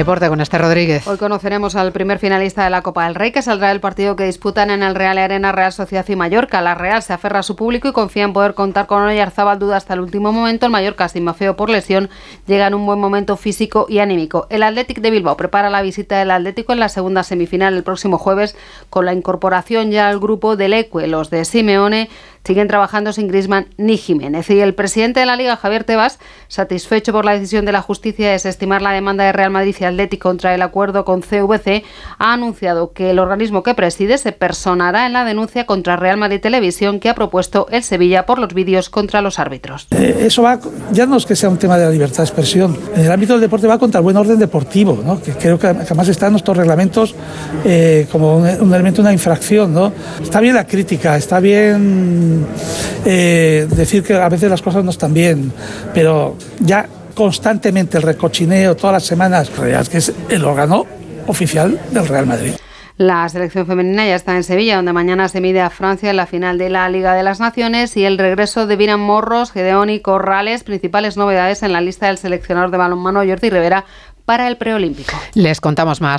Deporte con Esther Rodríguez. Hoy conoceremos al primer finalista de la Copa del Rey, que saldrá del partido que disputan en el Real Arena Real Sociedad y Mallorca. La Real se aferra a su público y confía en poder contar con Oyarzábal duda hasta el último momento. El Mallorca, sin feo por lesión, llega en un buen momento físico y anímico. El Athletic de Bilbao prepara la visita del Atlético en la segunda semifinal el próximo jueves con la incorporación ya al grupo del Ecue. Los de Simeone siguen trabajando sin Grisman ni Jiménez. Y el presidente de la Liga, Javier Tebas, satisfecho por la decisión de la justicia de desestimar la demanda de Real Madrid y Atlético contra el acuerdo con CVC, ha anunciado que el organismo que preside se personará en la denuncia contra Real Madrid Televisión que ha propuesto el Sevilla por los vídeos contra los árbitros. Eh, eso va, ya no es que sea un tema de la libertad de expresión, en el ámbito del deporte va contra el buen orden deportivo, ¿no? que creo que además está en nuestros reglamentos eh, como un, elemento, una infracción. ¿no? Está bien la crítica, está bien eh, decir que a veces las cosas no están bien, pero ya constantemente el recochineo todas las semanas, que es el órgano oficial del Real Madrid. La selección femenina ya está en Sevilla, donde mañana se mide a Francia en la final de la Liga de las Naciones y el regreso de Viran Morros, Gedeón y Corrales, principales novedades en la lista del seleccionador de balonmano Jordi Rivera para el preolímpico. Les contamos más.